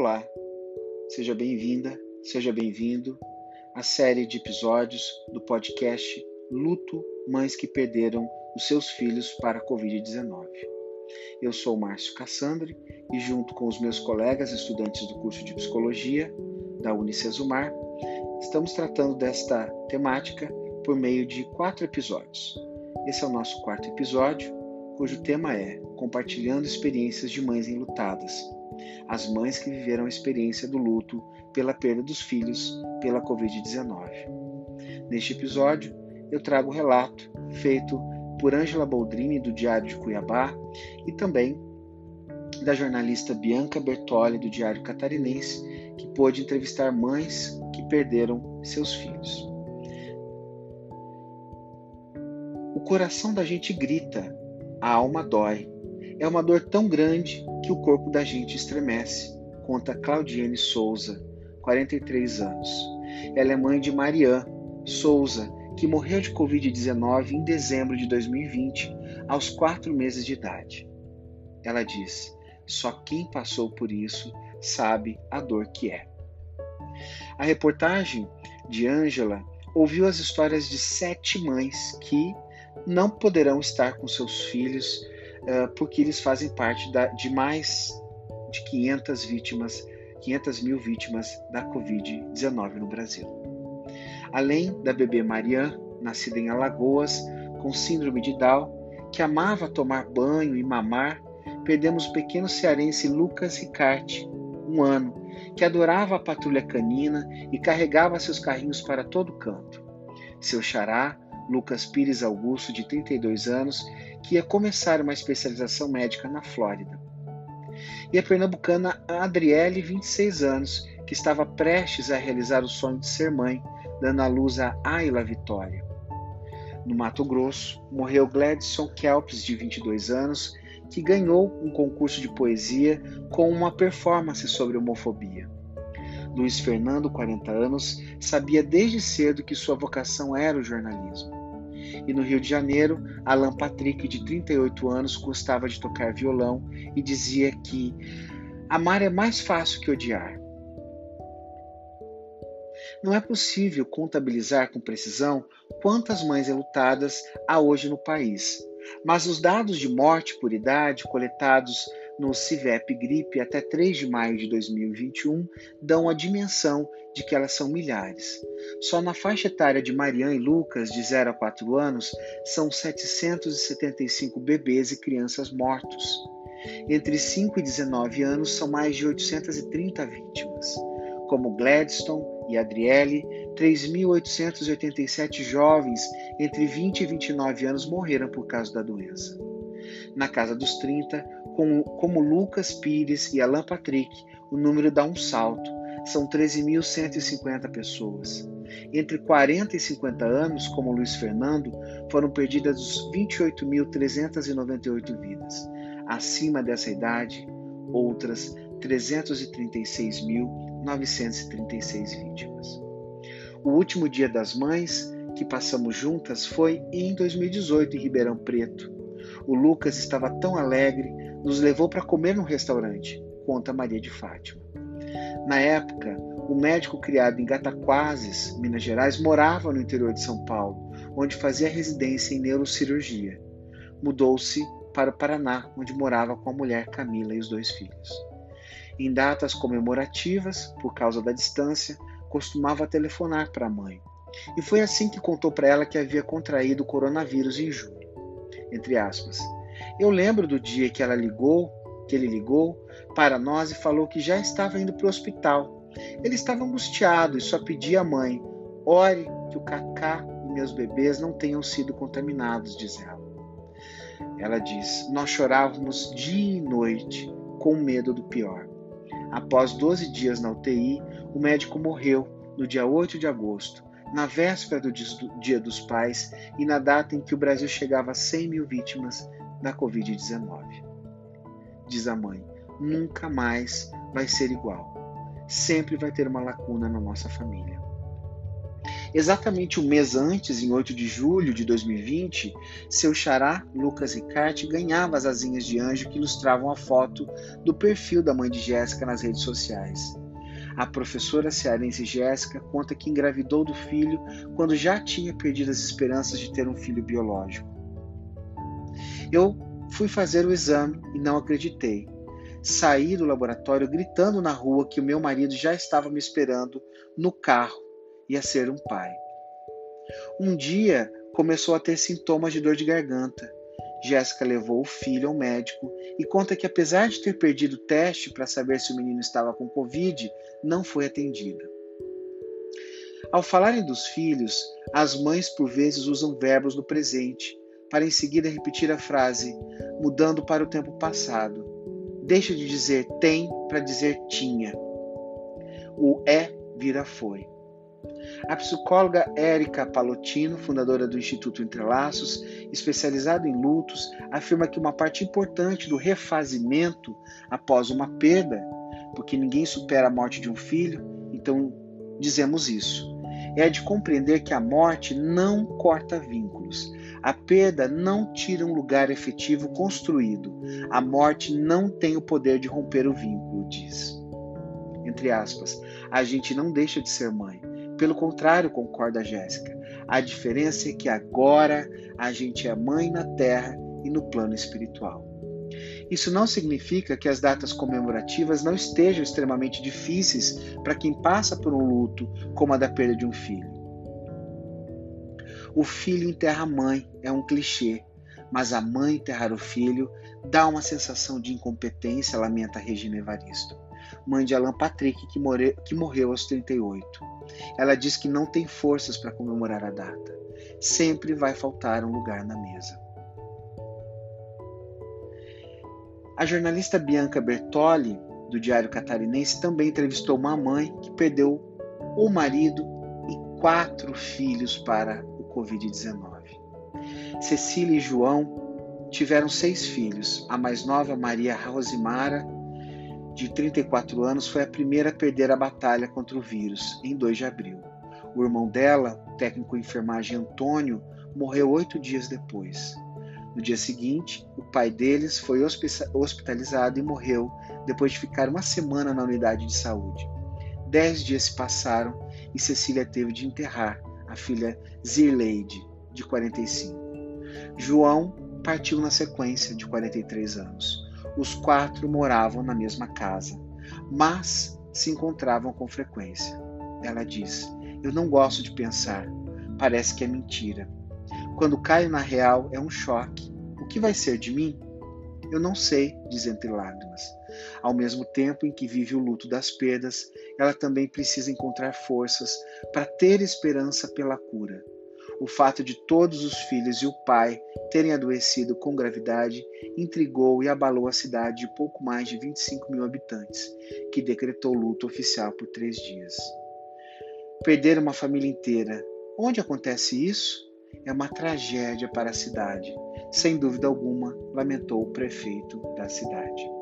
Olá, seja bem-vinda, seja bem-vindo à série de episódios do podcast Luto Mães que Perderam os Seus Filhos para a Covid-19. Eu sou Márcio Cassandre e, junto com os meus colegas estudantes do curso de Psicologia da Unicesumar, estamos tratando desta temática por meio de quatro episódios. Esse é o nosso quarto episódio, cujo tema é Compartilhando Experiências de Mães Enlutadas as mães que viveram a experiência do luto pela perda dos filhos pela Covid-19. Neste episódio, eu trago o relato feito por Ângela Boldrini, do Diário de Cuiabá, e também da jornalista Bianca Bertoli, do Diário Catarinense, que pôde entrevistar mães que perderam seus filhos. O coração da gente grita, a alma dói. É uma dor tão grande que o corpo da gente estremece, conta Claudiane Souza, 43 anos. Ela é mãe de Marian Souza, que morreu de Covid-19 em dezembro de 2020, aos quatro meses de idade. Ela diz: só quem passou por isso sabe a dor que é. A reportagem de Ângela ouviu as histórias de sete mães que não poderão estar com seus filhos porque eles fazem parte da, de mais de 500 vítimas, 500 mil vítimas da Covid-19 no Brasil. Além da bebê Marianne, nascida em Alagoas, com síndrome de Down, que amava tomar banho e mamar, perdemos o pequeno cearense Lucas Ricarte, um ano, que adorava a patrulha canina e carregava seus carrinhos para todo canto. Seu xará, Lucas Pires Augusto, de 32 anos, que ia começar uma especialização médica na Flórida. E a pernambucana Adriele, 26 anos, que estava prestes a realizar o sonho de ser mãe, dando à luz a Ayla Vitória. No Mato Grosso, morreu Gladson Kelps, de 22 anos, que ganhou um concurso de poesia com uma performance sobre homofobia. Luiz Fernando, 40 anos, sabia desde cedo que sua vocação era o jornalismo. E no Rio de Janeiro, Alan Patrick, de 38 anos, gostava de tocar violão e dizia que amar é mais fácil que odiar. Não é possível contabilizar com precisão quantas mães enlutadas há hoje no país, mas os dados de morte por idade coletados no CIVEP Gripe até 3 de maio de 2021 dão a dimensão de que elas são milhares. Só na faixa etária de Mariana e Lucas, de 0 a 4 anos, são 775 bebês e crianças mortos. Entre 5 e 19 anos, são mais de 830 vítimas. Como Gladstone e Adriele, 3.887 jovens entre 20 e 29 anos morreram por causa da doença. Na casa dos 30, como, como Lucas Pires e Alan Patrick, o número dá um salto. São 13.150 pessoas. Entre 40 e 50 anos, como Luiz Fernando, foram perdidas 28.398 vidas. Acima dessa idade, outras 336.936 vítimas. O último Dia das Mães que passamos juntas foi em 2018 em Ribeirão Preto. O Lucas estava tão alegre, nos levou para comer no restaurante, conta Maria de Fátima. Na época, o médico criado em Gataquases, Minas Gerais, morava no interior de São Paulo, onde fazia residência em neurocirurgia. Mudou-se para o Paraná, onde morava com a mulher Camila e os dois filhos. Em datas comemorativas, por causa da distância, costumava telefonar para a mãe. E foi assim que contou para ela que havia contraído o coronavírus em junho. Entre aspas. Eu lembro do dia que ela ligou, que ele ligou para nós e falou que já estava indo para o hospital. Ele estava angustiado e só pedia à mãe: ore que o Cacá e meus bebês não tenham sido contaminados, diz ela. Ela diz: Nós chorávamos dia e noite, com medo do pior. Após 12 dias na UTI, o médico morreu no dia 8 de agosto, na véspera do Dia dos Pais e na data em que o Brasil chegava a 100 mil vítimas da Covid-19. Diz a mãe: nunca mais vai ser igual. Sempre vai ter uma lacuna na nossa família. Exatamente um mês antes, em 8 de julho de 2020, seu xará, Lucas Ricarte, ganhava as asinhas de anjo que ilustravam a foto do perfil da mãe de Jéssica nas redes sociais. A professora cearense Jéssica conta que engravidou do filho quando já tinha perdido as esperanças de ter um filho biológico. Eu fui fazer o exame e não acreditei. Saí do laboratório gritando na rua que o meu marido já estava me esperando no carro ia ser um pai. Um dia começou a ter sintomas de dor de garganta. Jéssica levou o filho ao médico e conta que, apesar de ter perdido o teste para saber se o menino estava com Covid, não foi atendida. Ao falarem dos filhos, as mães por vezes usam verbos no presente, para em seguida repetir a frase, mudando para o tempo passado. Deixa de dizer tem para dizer tinha. O é vira foi. A psicóloga Érica Palotino, fundadora do Instituto Entrelaços, especializada em lutos, afirma que uma parte importante do refazimento após uma perda, porque ninguém supera a morte de um filho, então dizemos isso, é de compreender que a morte não corta vínculos. A perda não tira um lugar efetivo construído. A morte não tem o poder de romper o vínculo, diz. Entre aspas, a gente não deixa de ser mãe, pelo contrário, concorda Jéssica. A diferença é que agora a gente é mãe na terra e no plano espiritual. Isso não significa que as datas comemorativas não estejam extremamente difíceis para quem passa por um luto, como a da perda de um filho. O filho enterra a mãe é um clichê, mas a mãe enterrar o filho dá uma sensação de incompetência, lamenta Regina Evaristo, mãe de Alan Patrick, que, more, que morreu aos 38. Ela diz que não tem forças para comemorar a data. Sempre vai faltar um lugar na mesa. A jornalista Bianca Bertoli, do Diário Catarinense, também entrevistou uma mãe que perdeu o marido e quatro filhos para o Covid-19. Cecília e João tiveram seis filhos. A mais nova, Maria Rosimara, de 34 anos, foi a primeira a perder a batalha contra o vírus, em 2 de abril. O irmão dela, o técnico de enfermagem Antônio, morreu oito dias depois. No dia seguinte, o pai deles foi hospitalizado e morreu depois de ficar uma semana na unidade de saúde. Dez dias se passaram e Cecília teve de enterrar a filha Zirleide, de 45. João partiu na sequência, de 43 anos. Os quatro moravam na mesma casa, mas se encontravam com frequência. Ela diz: Eu não gosto de pensar, parece que é mentira. Quando caio na real é um choque. O que vai ser de mim? Eu não sei, diz entre lágrimas. Ao mesmo tempo em que vive o luto das perdas, ela também precisa encontrar forças para ter esperança pela cura. O fato de todos os filhos e o pai terem adoecido com gravidade intrigou e abalou a cidade de pouco mais de 25 mil habitantes, que decretou luto oficial por três dias. Perder uma família inteira, onde acontece isso? É uma tragédia para a cidade, sem dúvida alguma, lamentou o prefeito da cidade.